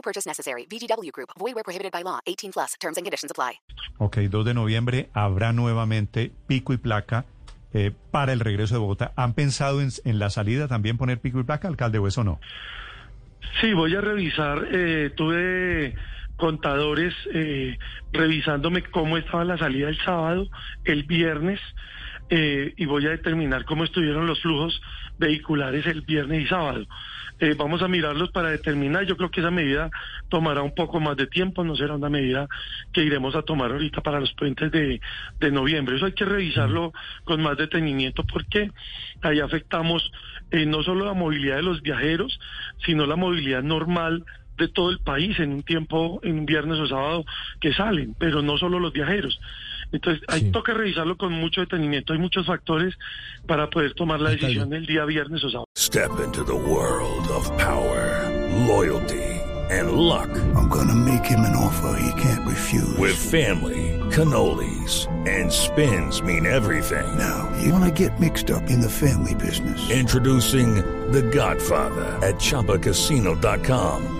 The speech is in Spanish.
No purchase necessary. VGW Group. Void where prohibited by law. 18 plus. Terms and conditions apply. Ok, 2 de noviembre habrá nuevamente pico y placa eh, para el regreso de Bogotá. ¿Han pensado en, en, la salida también poner pico y placa, alcalde, o eso no? Sí, voy a revisar. Eh, tuve contadores eh, revisándome cómo estaba la salida el sábado, el viernes, eh, y voy a determinar cómo estuvieron los flujos vehiculares el viernes y sábado. Eh, vamos a mirarlos para determinar. Yo creo que esa medida tomará un poco más de tiempo, no será una medida que iremos a tomar ahorita para los puentes de, noviembre. Eso hay que revisarlo con más detenimiento porque ahí afectamos no solo la movilidad de los viajeros, sino la movilidad normal de todo el país en un tiempo, en un viernes o sábado que salen, pero no solo los viajeros. Entonces, hay sí. toca revisarlo con mucho detenimiento. Hay muchos factores para poder tomar la decisión el día viernes o sábado. Step into the world of power, loyalty, and luck. I'm gonna make him an offer he can't refuse. With family, cannolis, and spins mean everything. Now, you wanna get mixed up in the family business. Introducing The Godfather at ChumbaCasino.com.